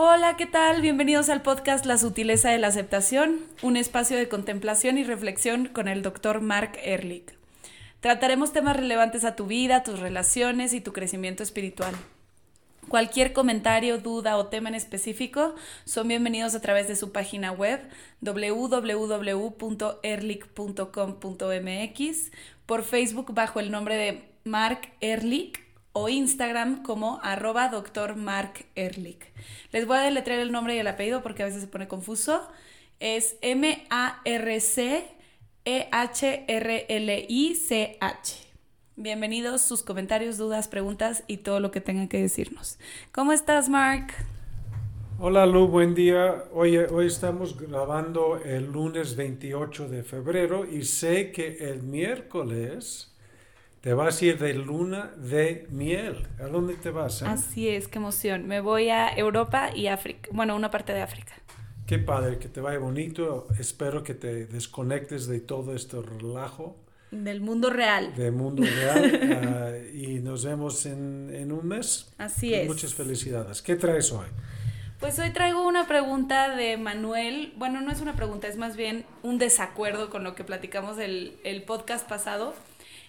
Hola, ¿qué tal? Bienvenidos al podcast La sutileza de la aceptación, un espacio de contemplación y reflexión con el doctor Mark Ehrlich. Trataremos temas relevantes a tu vida, tus relaciones y tu crecimiento espiritual. Cualquier comentario, duda o tema en específico son bienvenidos a través de su página web www.erlich.com.mx, por Facebook bajo el nombre de Mark Ehrlich o Instagram como arroba doctor Mark Ehrlich. Les voy a deletrear el nombre y el apellido porque a veces se pone confuso. Es M-A-R-C-E-H-R-L-I-C-H. Bienvenidos, sus comentarios, dudas, preguntas y todo lo que tengan que decirnos. ¿Cómo estás, Mark? Hola Lu, buen día. Hoy, hoy estamos grabando el lunes 28 de febrero y sé que el miércoles te vas a ir de luna de miel. ¿A dónde te vas? Eh? Así es, qué emoción. Me voy a Europa y África. Bueno, una parte de África. Qué padre, que te vaya bonito. Espero que te desconectes de todo este relajo. Del mundo real. Del mundo real. Ah, y nos vemos en, en un mes. Así es. Muchas felicidades. ¿Qué traes hoy? Pues hoy traigo una pregunta de Manuel. Bueno, no es una pregunta, es más bien un desacuerdo con lo que platicamos el, el podcast pasado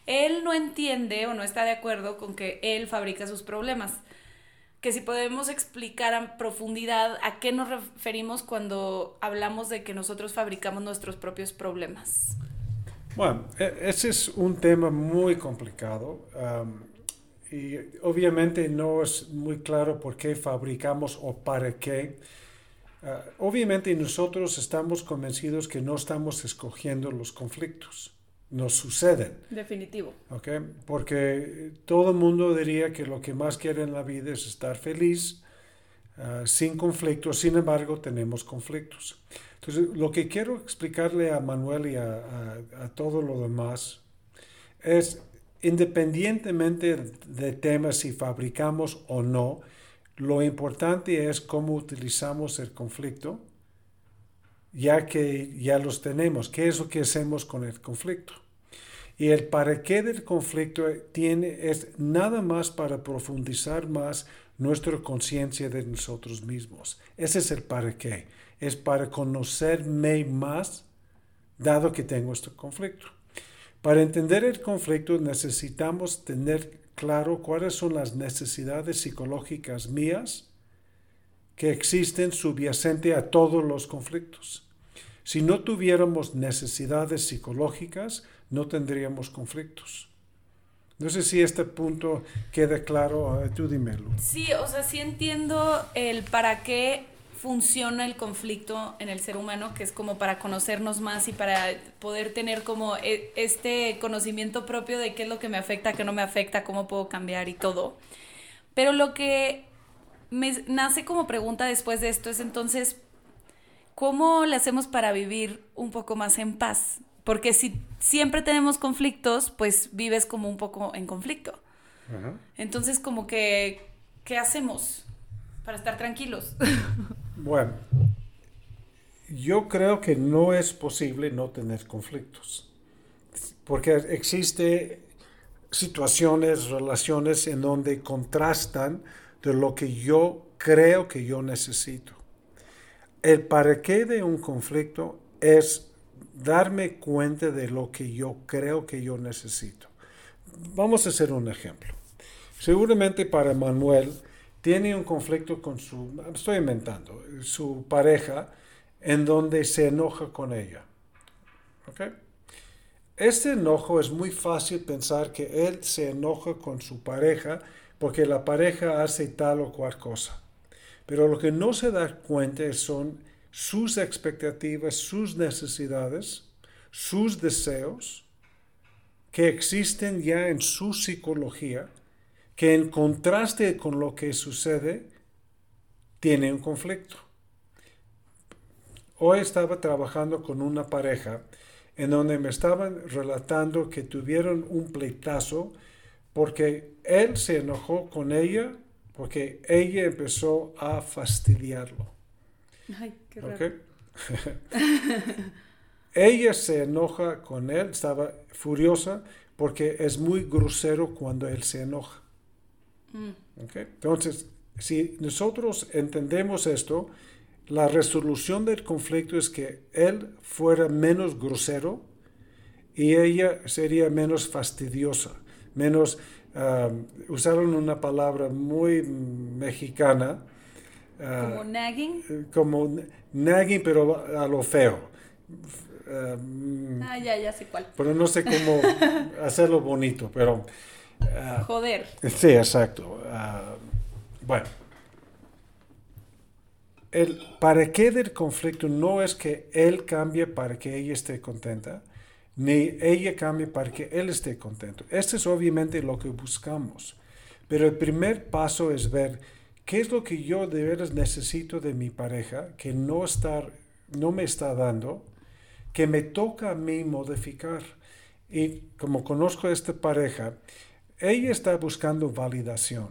él no entiende o no está de acuerdo con que él fabrica sus problemas. Que si podemos explicar a profundidad a qué nos referimos cuando hablamos de que nosotros fabricamos nuestros propios problemas. Bueno, e, ese es un tema muy complicado y obviamente no es muy claro por qué fabricamos o para qué. Ah, obviamente nosotros estamos convencidos que no estamos escogiendo los conflictos nos suceden. Definitivo. ¿okay? Porque todo el mundo diría que lo que más quiere en la vida es estar feliz, ah, sin conflictos, sin embargo tenemos conflictos. Entonces, lo que quiero explicarle a Manuel y a, a, a todo lo demás es, independientemente de temas si fabricamos o no, lo importante es cómo utilizamos el conflicto ya que ya los tenemos. ¿Qué es lo que hacemos con el conflicto? Y el para qué del conflicto tiene, es nada más para profundizar más nuestra conciencia de nosotros mismos. Ese es el para qué. Es para conocerme más, dado que tengo este conflicto. Para entender el conflicto necesitamos tener claro cuáles son las necesidades psicológicas mías que existen subyacente a todos los conflictos. Si no tuviéramos necesidades psicológicas, no tendríamos conflictos. No sé si este punto queda claro, tú dímelo. Sí, o sea, sí entiendo el para qué funciona el conflicto en el ser humano, que es como para conocernos más y para poder tener como e, este conocimiento propio de qué es lo que me afecta, qué no me afecta, cómo puedo cambiar y todo. Pero lo que me nace como pregunta después de esto es entonces, ¿cómo le hacemos para vivir un poco más en paz? Porque si siempre tenemos conflictos, pues vives como un poco en conflicto. Entonces, como que, ¿qué hacemos para estar tranquilos? bueno, yo creo que no es posible no tener conflictos. Porque existe situaciones, relaciones en donde contrastan de lo que yo creo que yo necesito. El para qué de un conflicto es darme cuenta de lo que yo creo que yo necesito. Vamos a hacer un ejemplo. Seguramente para Manuel tiene un conflicto con su, estoy inventando, su pareja, en donde se enoja con ella. Este enojo es muy fácil pensar que él se enoja con su pareja porque la pareja hace tal o cual cosa. Pero lo que no se da cuenta son sus expectativas, sus necesidades, sus deseos, que existen ya en su psicología, que en contraste con lo que sucede, tiene un conflicto. Hoy estaba trabajando con una pareja en donde me estaban relatando que tuvieron un pleitazo porque él se enojó con ella porque ella empezó a fastidiarlo. Ay, qué raro. ella se enoja con él, estaba furiosa porque es muy grosero cuando él se enoja. Mm. Entonces, si nosotros entendemos esto, la resolución del conflicto es que él fuera menos grosero y ella sería menos fastidiosa, menos, um, usaron una palabra muy mexicana. Uh, ¿Como nagging? Como nagging, pero a lo feo. Um, ah, ya, ya sé cuál. Pero no sé cómo hacerlo bonito, pero... Uh, Joder. Sí, exacto. Uh, bueno el para qué del conflicto no es que él cambie para que ella esté contenta, ni ella cambie para que él esté contento. Esto es obviamente lo que buscamos. Pero el primer paso es ver qué es lo que yo de veras necesito de mi pareja que no, está, no me está dando, que me toca a mí modificar. Y como conozco a esta pareja, ella está buscando validación.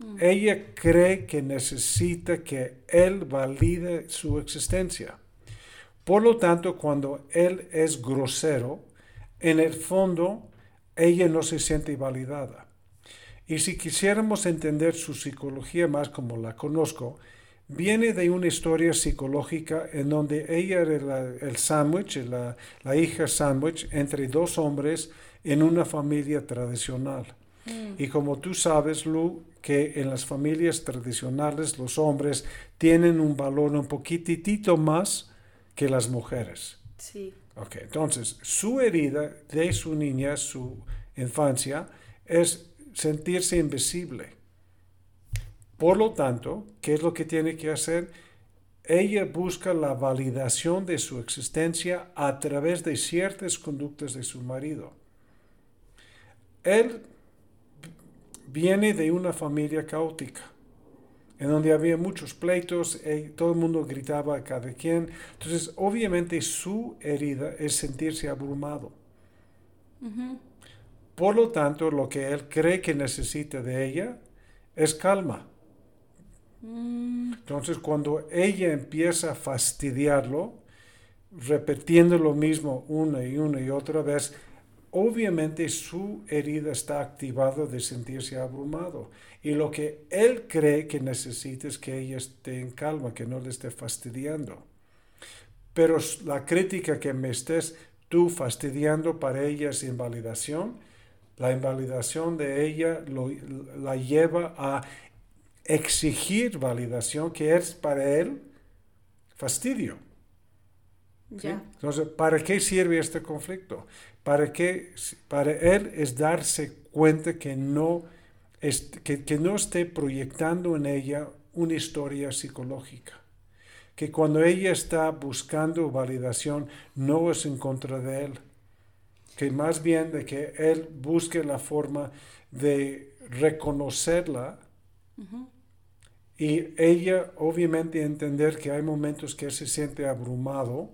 Mm. Ella cree que necesita que él valide su existencia. Por lo tanto, cuando él es grosero, en el fondo, ella no se siente validada. Y si quisiéramos entender su psicología más como la conozco, viene de una historia psicológica en donde ella era el sándwich, la, la hija sándwich entre dos hombres en una familia tradicional. Mm. Y como tú sabes, Lu, que en las familias tradicionales los hombres tienen un valor un poquitito más que las mujeres. Sí. Ok, entonces su herida de su niña, su infancia, es sentirse invisible. Por lo tanto, ¿qué es lo que tiene que hacer? Ella busca la validación de su existencia a través de ciertas conductas de su marido. Él viene de una familia caótica, en donde había muchos pleitos, y todo el mundo gritaba a cada quien. Entonces, obviamente su herida es sentirse abrumado. Por lo tanto, lo que él cree que necesita de ella es calma. Mm. Entonces, cuando ella empieza a fastidiarlo, repitiendo lo mismo una y una y otra vez, obviamente su herida está activada de sentirse abrumado. Y lo que él cree que necesita es que ella esté en calma, que no le esté fastidiando. Pero la crítica que me estés tú fastidiando para ella es invalidación. La invalidación de ella la lleva a exigir validación, que es para él fastidio. Entonces, ¿para qué sirve este conflicto? Para, que, para él es darse cuenta que no, que, que no esté proyectando en ella una historia psicológica. Que cuando ella está buscando validación, no es en contra de él. Que más bien de que él busque la forma de reconocerla y ella obviamente entender que hay momentos que se siente abrumado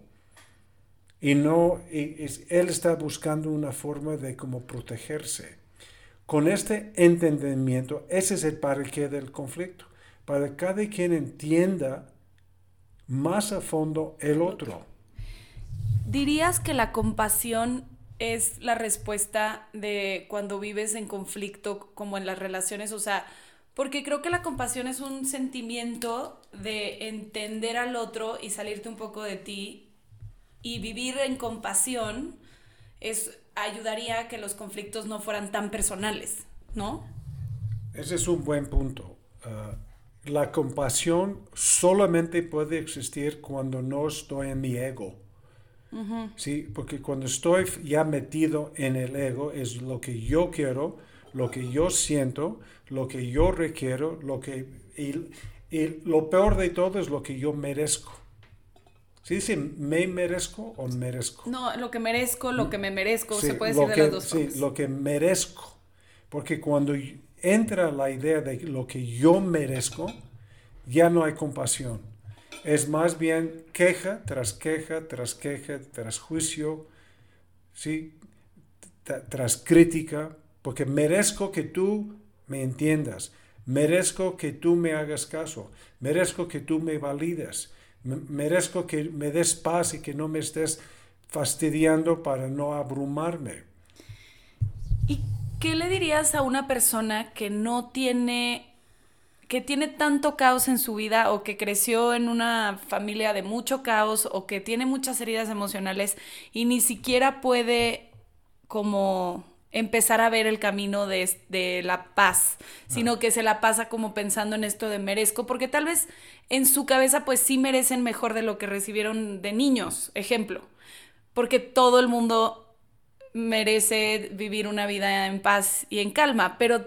y no, él está buscando una forma de cómo protegerse. Con este entendimiento, ese es el para qué del conflicto, para que cada quien entienda más a fondo el otro. ¿Dirías que la compasión es la respuesta de cuando vives en conflicto como en las relaciones? O sea, porque creo que la compasión es un sentimiento de entender al otro y salirte un poco de ti y vivir en compasión es, ayudaría a que los conflictos no fueran tan personales, ¿no? Ese es un buen punto. Ah, la compasión solamente puede existir cuando no estoy en mi ego. Sí, porque cuando estoy ya metido en el ego es lo que yo quiero, lo que yo siento, lo que yo requiero, lo que y lo peor de todo es lo que yo merezco. ¿Sí dice me merezco o merezco? No, lo que merezco, lo que me merezco, se puede decir de las dos formas. Sí, lo que merezco. Porque cuando entra la idea de lo que yo merezco, ya no hay compasión. Es más bien queja tras queja, tras queja, tras juicio, ¿sí? tras crítica, porque merezco que tú me entiendas, merezco que tú me hagas caso, merezco que tú me valides merezco que me des paz y que no me estés fastidiando para no abrumarme. ¿Y qué le dirías a una persona que no tiene que tiene tanto caos en su vida o que creció en una familia de mucho caos o que tiene muchas heridas emocionales y ni siquiera puede como empezar a ver el camino de, la paz, sino que se la pasa como pensando en esto de merezco, porque tal vez en su cabeza pues sí merecen mejor de lo que recibieron de niños, ejemplo, porque todo el mundo merece vivir una vida en paz y en calma, pero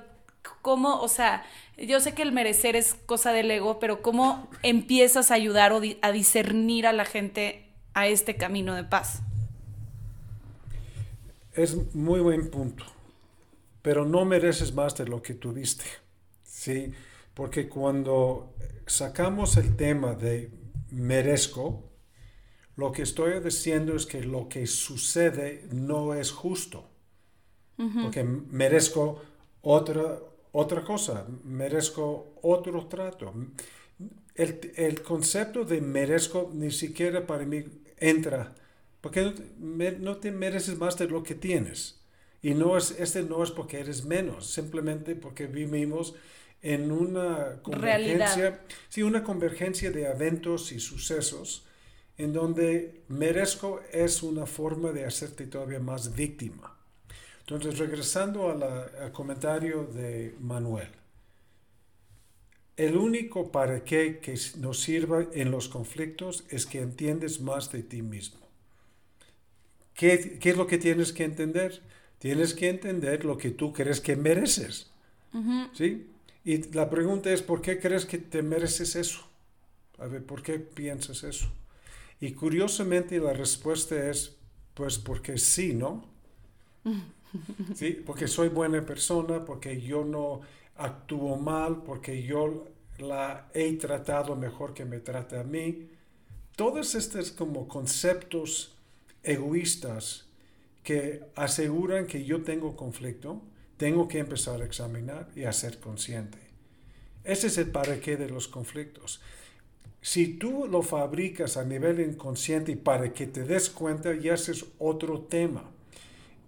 ¿cómo, o sea, yo sé que el merecer es cosa del ego, pero ¿cómo empiezas a ayudar o a discernir a la gente a este camino de paz? Es muy buen punto, pero no mereces más de lo que tuviste, ¿sí? Porque cuando sacamos el tema de merezco, lo que estoy diciendo es que lo que sucede no es justo, porque merezco otra, otra cosa, merezco otro trato. El, concepto de merezco ni siquiera para mí entra, porque no te, mereces más de lo que tienes. Y no es, este no es porque eres menos, simplemente porque vivimos en una convergencia, sí, una convergencia de eventos y sucesos en donde merezco es una forma de hacerte todavía más víctima. Entonces, regresando al comentario de Manuel, el único para qué que nos sirva en los conflictos es que entiendes más de ti mismo. ¿Qué, es lo que tienes que entender? Tienes que entender lo que tú crees que mereces. ¿Sí? Y la pregunta es, ¿por qué crees que te mereces eso? A ver, ¿por qué piensas eso? Y curiosamente la respuesta es, pues porque sí, ¿no? ¿sí? Porque soy buena persona, porque yo no actúo mal, porque yo la he tratado mejor que me trata a mí. Todos estos como conceptos egoístas que aseguran que yo tengo conflicto, tengo que empezar a examinar y a ser consciente. Ese es el para qué de los conflictos. Si tú lo fabricas a nivel inconsciente y para que te des cuenta, ya es otro tema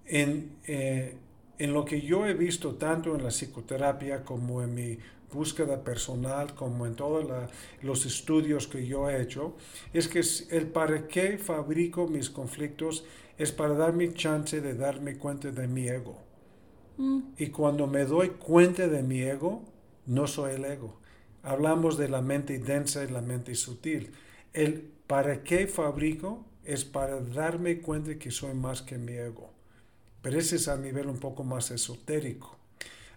en, eh, en lo que yo he visto tanto en la psicoterapia como en mi búsqueda personal, como en todos los estudios que yo he hecho, es que el para qué fabrico mis conflictos es para darme chance de darme cuenta de mi ego. Mm. Y cuando me doy cuenta de mi ego, no soy el ego. Hablamos de la mente densa y la mente sutil. El para qué fabrico es para darme cuenta que soy más que mi ego. Pero ese es a nivel un poco más esotérico.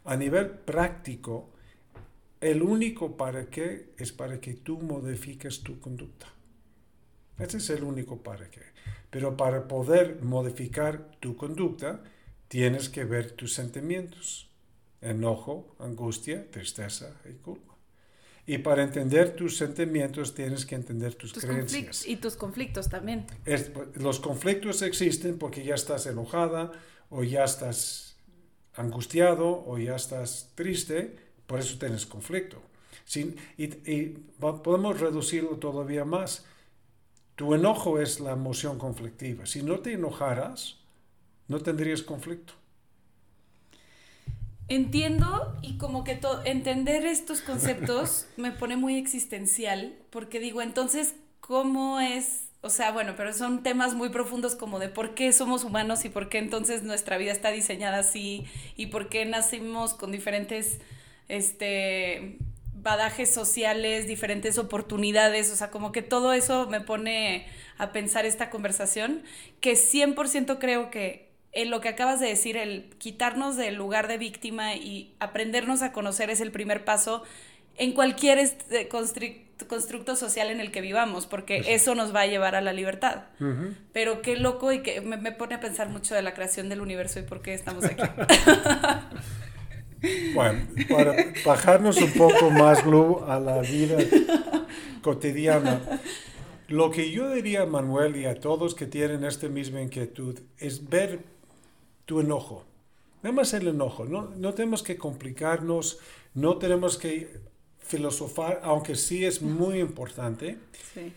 A nivel práctico, el único para qué es para que tú modifiques tu conducta. Ese es el único para qué. Pero para poder modificar tu conducta, tienes que ver tus sentimientos. Enojo, angustia, tristeza y culpa. Y para entender tus sentimientos tienes que entender tus, creencias. Y tus conflictos también. los conflictos existen porque ya estás enojada, o ya estás angustiado o ya estás triste, por eso tienes conflicto. y, podemos reducirlo todavía más. Tu enojo es la emoción conflictiva. Si no te enojaras, no tendrías conflicto. Entiendo y como que entender estos conceptos me pone muy existencial porque digo, entonces, ¿cómo es o sea, bueno, pero son temas muy profundos como de por qué somos humanos y por qué entonces nuestra vida está diseñada así y por qué nacimos con diferentes este badajes sociales, diferentes oportunidades, o sea, como que todo eso me pone a pensar esta conversación, que 100% creo que en lo que acabas de decir, el quitarnos del lugar de víctima y aprendernos a conocer es el primer paso en cualquier este, constructo social en el que vivamos, porque eso nos va a llevar a la libertad. Pero qué loco y que me, pone a pensar mucho de la creación del universo y por qué estamos aquí. bueno, para bajarnos un poco más, Lu, a la vida cotidiana, lo que yo diría, Manuel, y a todos que tienen esta misma inquietud, es ver tu enojo. Nada más el enojo, no, no tenemos que complicarnos, no tenemos que filosofar, aunque sí es muy importante. Sí.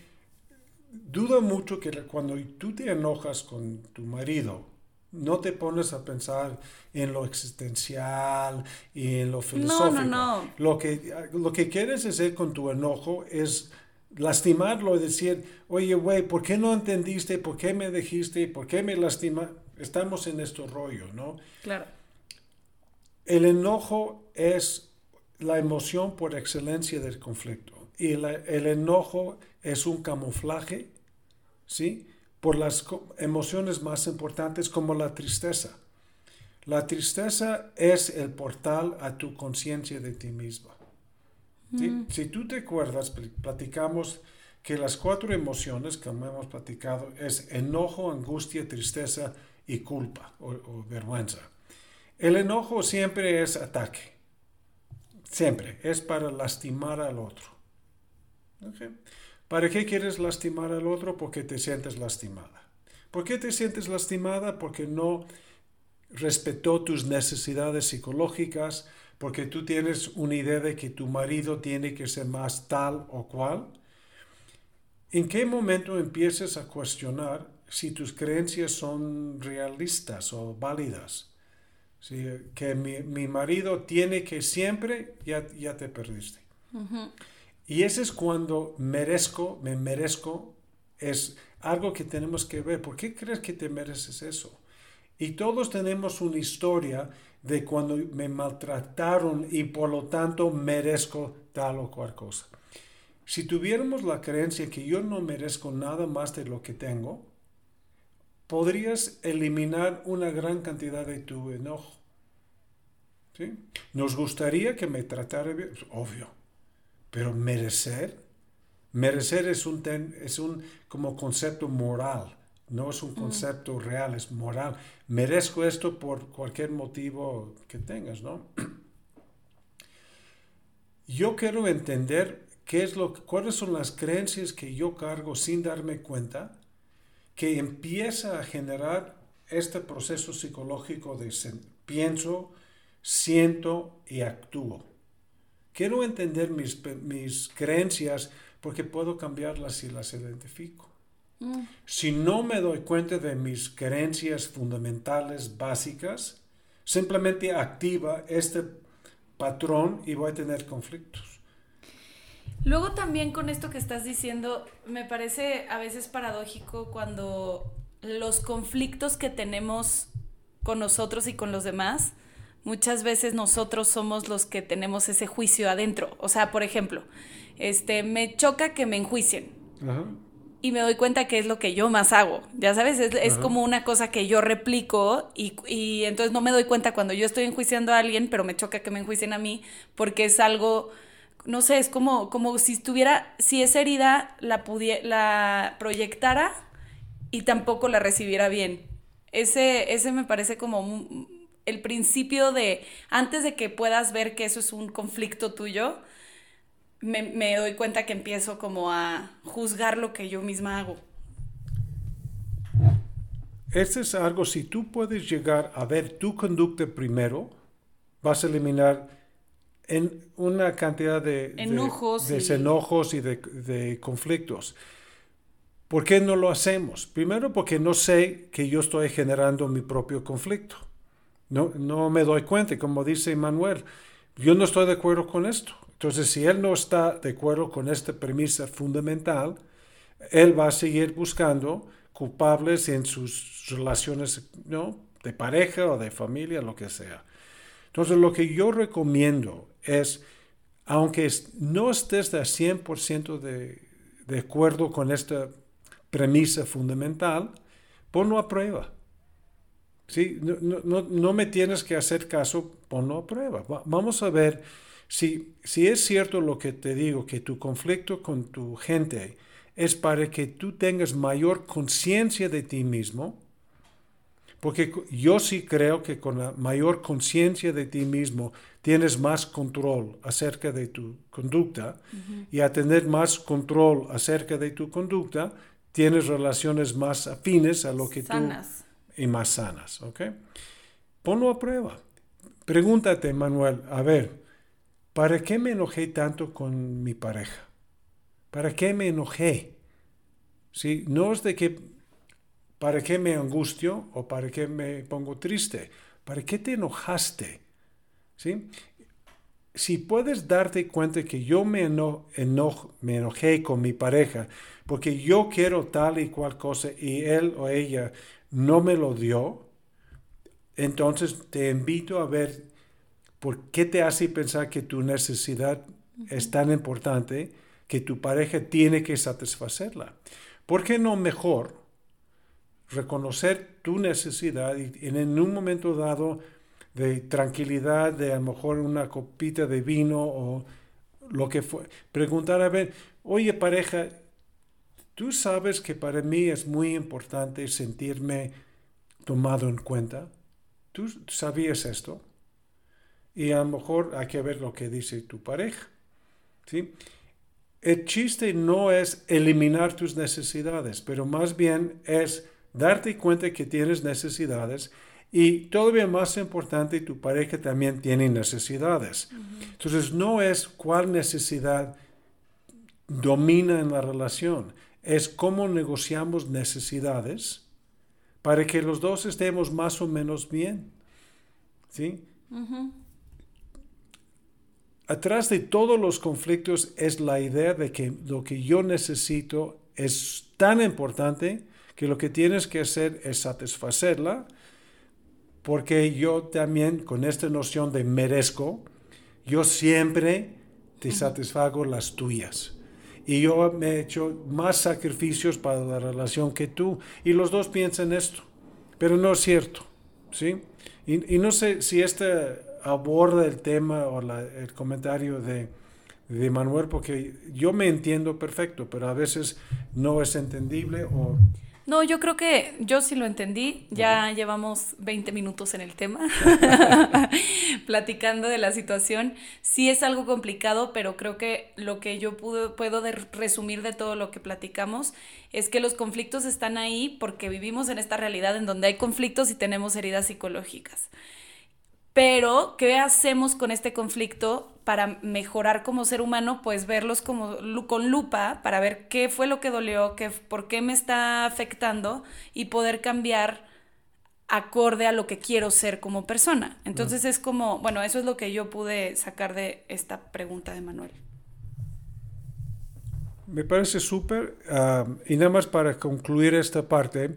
Dudo mucho que cuando tú te enojas con tu marido no te pones a pensar en lo existencial y en lo filosófico. No, no, no. Lo que, lo que quieres hacer con tu enojo es lastimarlo y decir, oye, güey, ¿por qué no entendiste? ¿Por qué me dijiste? ¿Por qué me lastima? Estamos en este rollo, ¿no? Claro. El enojo es la emoción por excelencia del conflicto. Y el enojo es un camuflaje, ¿sí? Por las emociones más importantes como la tristeza. La tristeza es el portal a tu conciencia de ti misma. Si tú te acuerdas, platicamos que las cuatro emociones, como hemos platicado, es enojo, angustia, tristeza y culpa o, vergüenza. El enojo siempre es ataque. Siempre. Es para lastimar al otro. ¿Para qué quieres lastimar al otro? Porque te sientes lastimada. ¿Por qué te sientes lastimada? Porque no respetó tus necesidades psicológicas, porque tú tienes una idea de que tu marido tiene que ser más tal o cual. ¿En qué momento empiezas a cuestionar si tus creencias son realistas o válidas? que mi, marido tiene que siempre, ya, ya te perdiste. Y ese es cuando merezco, me merezco, es algo que tenemos que ver. ¿Por qué crees que te mereces eso? Y todos tenemos una historia de cuando me maltrataron y por lo tanto merezco tal o cual cosa. Si tuviéramos la creencia que yo no merezco nada más de lo que tengo, podrías eliminar una gran cantidad de tu enojo. ¿Sí? Nos gustaría que me tratara bien, obvio, pero merecer, merecer es un, es un como concepto moral. No es un concepto real, es moral. Merezco esto por cualquier motivo que tengas, ¿no? Yo quiero entender qué es lo, cuáles son las creencias que yo cargo sin darme cuenta, que empieza a generar este proceso psicológico de pienso, siento y actúo. Quiero entender mis, mis creencias porque puedo cambiarlas si las identifico. Si no me doy cuenta de mis creencias fundamentales básicas, simplemente activa este patrón y voy a tener conflictos. Luego también con esto que estás diciendo, me parece a veces paradójico cuando los conflictos que tenemos con nosotros y con los demás, muchas veces nosotros somos los que tenemos ese juicio adentro. O sea, por ejemplo, este, me choca que me enjuicien. Ajá y me doy cuenta que es lo que yo más hago. Ya sabes, es, como una cosa que yo replico y, y, entonces no me doy cuenta cuando yo estoy enjuiciando a alguien, pero me choca que me enjuicien a mí porque es algo, no sé, es como, como si estuviera, si esa herida la, la proyectara y tampoco la recibiera bien. Ese, ese me parece como el principio de, antes de que puedas ver que eso es un conflicto tuyo, me, doy cuenta que empiezo como a juzgar lo que yo misma hago. Este es algo, si tú puedes llegar a ver tu conducta primero, vas a eliminar en una cantidad de, enojos, de, enojos y de, conflictos. ¿Por qué no lo hacemos? Primero porque no sé que yo estoy generando mi propio conflicto. No, no me doy cuenta, como dice Manuel, yo no estoy de acuerdo con esto. Entonces, si él no está de acuerdo con esta premisa fundamental, él va a seguir buscando culpables en sus relaciones ¿no? de pareja o de familia, lo que sea. Entonces, lo que yo recomiendo es, aunque no estés de 100% de, de acuerdo con esta premisa fundamental, ponlo a prueba. ¿Sí? No, no, no, me tienes que hacer caso, ponlo a prueba. vamos a ver si, es cierto lo que te digo, que tu conflicto con tu gente es para que tú tengas mayor conciencia de ti mismo, porque yo sí creo que con la mayor conciencia de ti mismo tienes más control acerca de tu conducta y a tener más control acerca de tu conducta tienes relaciones más afines a lo que sanas. tú y más sanas, ¿ok? Ponlo a prueba. Pregúntate, Manuel, a ver, ¿Para qué me enojé tanto con mi pareja? ¿Para qué me enojé? ¿Sí? No es de que ¿Para qué me angustio o para qué me pongo triste? ¿Para qué te enojaste? ¿Sí? Si puedes darte cuenta que yo me, me enojé con mi pareja porque yo quiero tal y cual cosa y él o ella no me lo dio, entonces te invito a ver por qué te hace pensar que tu necesidad es tan importante que tu pareja tiene que satisfacerla. ¿Por qué no mejor reconocer tu necesidad y en un momento dado de tranquilidad, de a lo mejor una copita de vino o lo que fue, preguntar a ver, oye pareja, tú sabes que para mí es muy importante sentirme tomado en cuenta. ¿Tú sabías esto? Y a lo mejor hay que ver lo que dice tu pareja. ¿sí? El chiste no es eliminar tus necesidades, pero más bien es darte cuenta que tienes necesidades y todavía más importante, tu pareja también tiene necesidades. Entonces, no es cuál necesidad domina en la relación, es cómo negociamos necesidades para que los dos estemos más o menos bien. ¿Sí? Atrás de todos los conflictos es la idea de que lo que yo necesito es tan importante que lo que tienes que hacer es satisfacerla, porque yo también con esta noción de merezco, yo siempre te satisfago las tuyas. Y yo me he hecho más sacrificios para la relación que tú. Y los dos piensan esto. Pero no es cierto. ¿sí? Y, no sé si este aborda el tema o el comentario de, de Manuel, porque yo me entiendo perfecto, pero a veces no es entendible o no, yo creo que yo sí lo entendí. Ya llevamos 20 minutos en el tema, platicando de la situación. Sí es algo complicado, pero creo que lo que yo puedo, puedo resumir de todo lo que platicamos es que los conflictos están ahí porque vivimos en esta realidad en donde hay conflictos y tenemos heridas psicológicas. Pero, ¿qué hacemos con este conflicto para mejorar como ser humano? Pues verlos como con lupa para ver qué fue lo que dolió, qué, por qué me está afectando y poder cambiar acorde a lo que quiero ser como persona. Entonces es como, bueno, eso es lo que yo pude sacar de esta pregunta de Manuel. Me parece súper. Ah, y nada más para concluir esta parte,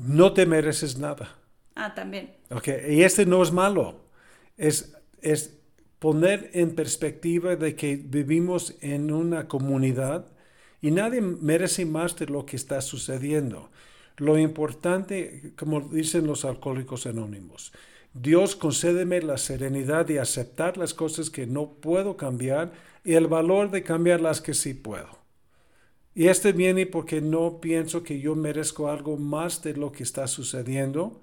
no te mereces nada. Ah, también. Ok, y este no es malo. Es, es poner en perspectiva de que vivimos en una comunidad y nadie merece más de lo que está sucediendo. Lo importante, como dicen los alcohólicos anónimos, Dios concédeme la serenidad de aceptar las cosas que no puedo cambiar y el valor de cambiar las que sí puedo. Y este viene porque no pienso que yo merezco algo más de lo que está sucediendo,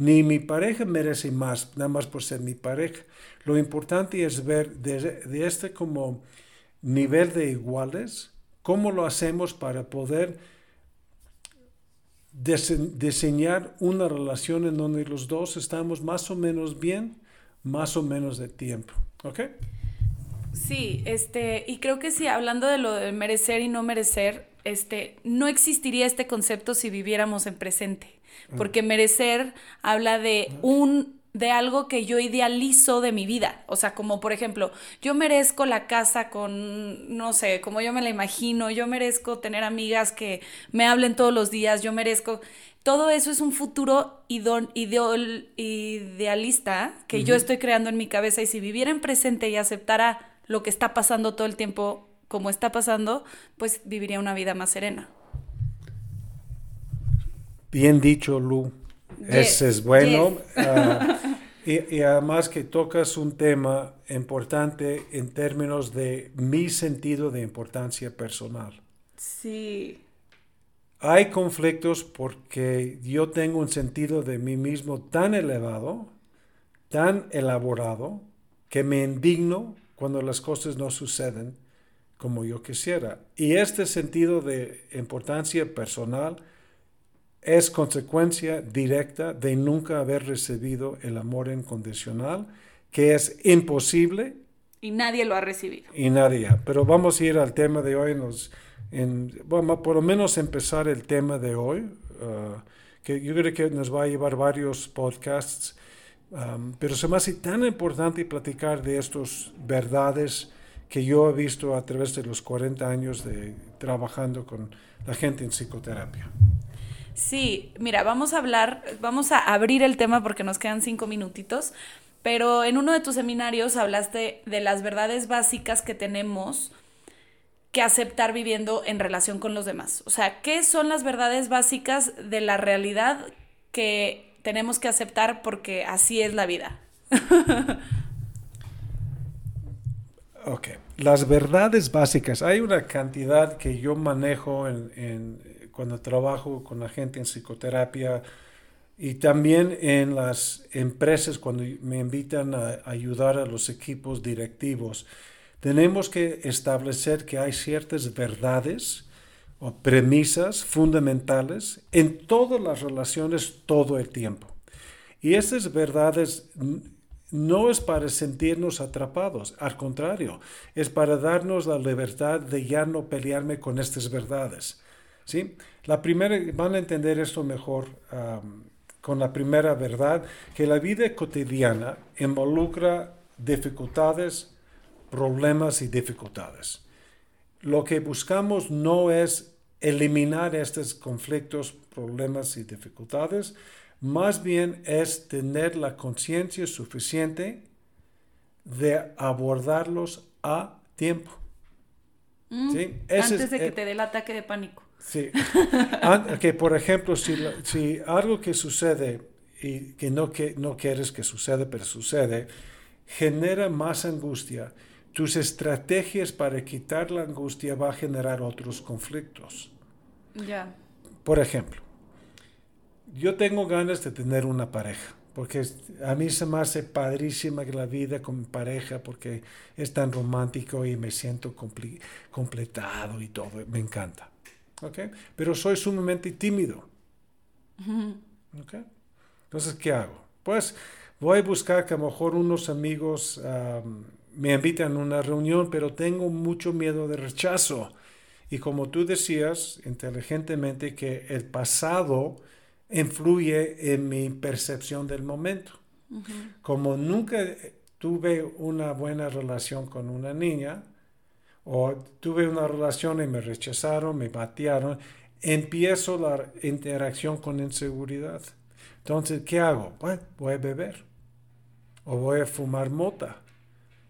ni mi pareja merece más, nada más por ser mi pareja. Lo importante es ver de, este como nivel de iguales, cómo lo hacemos para poder diseñar una relación en donde los dos estamos más o menos bien, más o menos de tiempo. ¿Ok? Sí, este, y creo que sí, hablando de lo de merecer y no merecer, este, no existiría este concepto si viviéramos en presente porque merecer habla de un de algo que yo idealizo de mi vida. O sea, como por ejemplo, yo merezco la casa con, no sé, como yo me la imagino, yo merezco tener amigas que me hablen todos los días, yo merezco... Todo eso es un futuro idealista que yo estoy creando en mi cabeza y si viviera en presente y aceptara lo que está pasando todo el tiempo como está pasando, pues viviría una vida más serena. Bien dicho, Lu. Ese es bueno. Ah, y, además que tocas un tema importante en términos de mi sentido de importancia personal. Sí. Hay conflictos porque yo tengo un sentido de mí mismo tan elevado, tan elaborado, que me indigno cuando las cosas no suceden como yo quisiera. Y este sentido de importancia personal es consecuencia directa de nunca haber recibido el amor incondicional, que es imposible. Y nadie lo ha recibido. Y nadie. Pero vamos a ir al tema de hoy. Nos, en, vamos por lo menos empezar el tema de hoy. uh, que yo creo que nos va a llevar varios podcasts, um, pero se me hace tan importante platicar de estas verdades que yo he visto a través de los 40 años de trabajando con la gente en psicoterapia. Sí, mira, vamos a hablar, vamos a abrir el tema porque nos quedan cinco minutitos, pero en uno de tus seminarios hablaste de las verdades básicas que tenemos que aceptar viviendo en relación con los demás. O sea, ¿qué son las verdades básicas de la realidad que tenemos que aceptar porque así es la vida? ok, las verdades básicas. Hay una cantidad que yo manejo en, cuando trabajo con la gente en psicoterapia y también en las empresas cuando me invitan a ayudar a los equipos directivos tenemos que establecer que hay ciertas verdades o premisas fundamentales en todas las relaciones todo el tiempo. Y esas verdades no es para sentirnos atrapados, al contrario, es para darnos la libertad de ya no pelearme con estas verdades. ¿Sí? La primera, van a entender esto mejor con la primera verdad, que la vida cotidiana involucra dificultades, problemas y dificultades. Lo que buscamos no es eliminar estos conflictos, problemas y dificultades, más bien es tener la conciencia suficiente de abordarlos a tiempo. Mm, antes de que te dé el ataque de pánico. Sí. que, por ejemplo, si, si, algo que sucede y que no, que no quieres que suceda, pero sucede, genera más angustia, tus estrategias para quitar la angustia va a generar otros conflictos. Ya. Por ejemplo, yo tengo ganas de tener una pareja, porque a mí se me hace padrísima la vida con mi pareja, porque es tan romántico y me siento completado y todo, me encanta. ¿Okay? Pero soy sumamente tímido. ¿Okay? Entonces, ¿qué hago? Pues voy a buscar que a lo mejor unos amigos me invitan a una reunión, pero tengo mucho miedo de rechazo. Y como tú decías inteligentemente, que el pasado influye en mi percepción del momento. Como nunca tuve una buena relación con una niña, o tuve una relación y me rechazaron, me batearon, empiezo la interacción con inseguridad. Entonces, ¿qué hago? Pues voy a beber o voy a fumar mota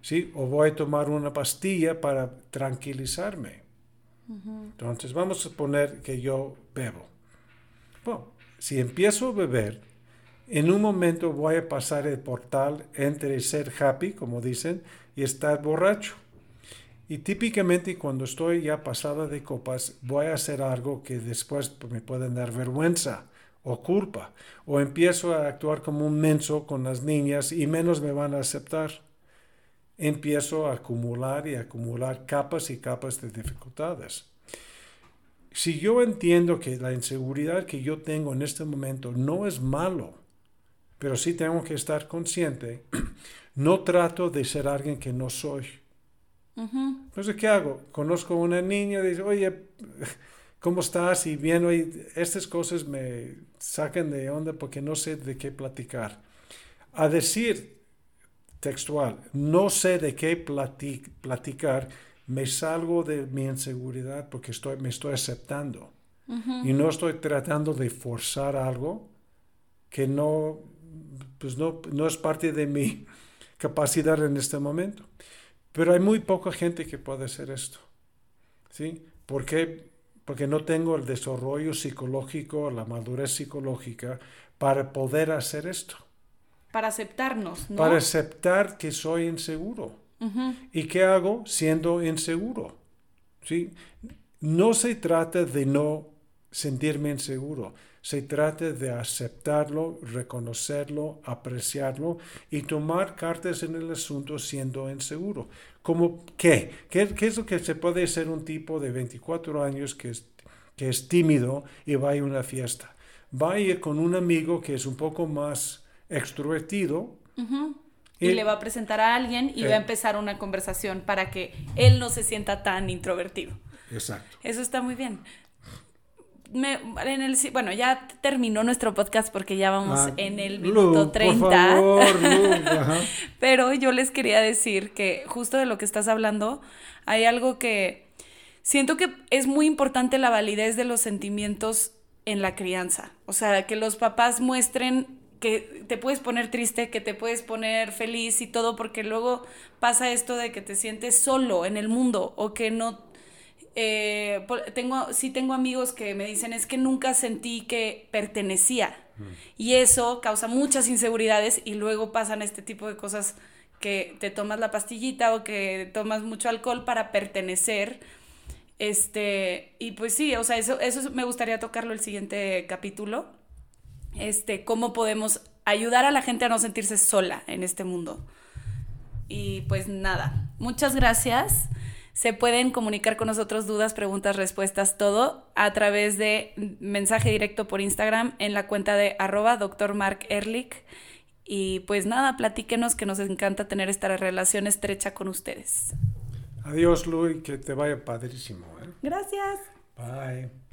¿sí? O voy a tomar una pastilla para tranquilizarme. Entonces vamos a poner que yo bebo. Bueno, si empiezo a beber, en un momento voy a pasar el portal entre ser happy, como dicen, y estar borracho. Y típicamente cuando estoy ya pasada de copas, voy a hacer algo que después me pueden dar vergüenza o culpa. O empiezo a actuar como un menso con las niñas y menos me van a aceptar empiezo a acumular y acumular capas y capas de dificultades. Si yo entiendo que la inseguridad que yo tengo en este momento no es malo, pero sí tengo que estar consciente, no trato de ser alguien que no soy. Entonces, ¿qué hago? Conozco a una niña dice, oye, ¿cómo estás? Y bien, oye, estas cosas me sacan de onda porque no sé de qué platicar. A decir, textual, no sé de qué platicar, me salgo de mi inseguridad porque estoy, me estoy aceptando. Y no estoy tratando de forzar algo que no, pues no, no es parte de mi capacidad en este momento. Pero hay muy poca gente que puede hacer esto. ¿Sí? ¿Por qué? Porque no tengo el desarrollo psicológico, la madurez psicológica para poder hacer esto. Para aceptarnos, ¿no? Para aceptar que soy inseguro. ¿Y qué hago siendo inseguro? ¿Sí? No se trata de no sentirme inseguro, se trata de aceptarlo, reconocerlo, apreciarlo y tomar cartas en el asunto siendo inseguro. ¿Cómo qué? ¿Qué, qué es lo que se puede ser un tipo de 24 años que es, que es tímido y va a una fiesta? Va a ir con un amigo que es un poco más extrovertido. y, le va a presentar a alguien y va a eh. empezar una conversación para que él no se sienta tan introvertido. Exacto. Eso está muy bien. Me, en el, bueno, ya terminó nuestro podcast porque ya vamos Ah, en el Lu, minuto por 30. favor, Lu, ajá. Pero yo les quería decir que justo de lo que estás hablando, hay algo que siento que es muy importante la validez de los sentimientos en la crianza. O sea, que los papás muestren que te puedes poner triste, que te puedes poner feliz y todo, porque luego pasa esto de que te sientes solo en el mundo o que no eh, tengo, sí tengo amigos que me dicen es que nunca sentí que pertenecía. Y eso causa muchas inseguridades y luego pasan este tipo de cosas que te tomas la pastillita o que tomas mucho alcohol para pertenecer. Este, y pues sí, o sea, eso, eso me gustaría tocarlo el siguiente capítulo. Este, cómo podemos ayudar a la gente a no sentirse sola en este mundo. Y pues nada, muchas gracias. Se pueden comunicar con nosotros dudas, preguntas, respuestas, todo a través de mensaje directo por Instagram en la cuenta de arroba Dr. Mark Ehrlich. Y pues nada, platíquenos que nos encanta tener esta relación estrecha con ustedes. Adiós, Lu, y que te vaya padrísimo. ¿eh? Gracias. Bye.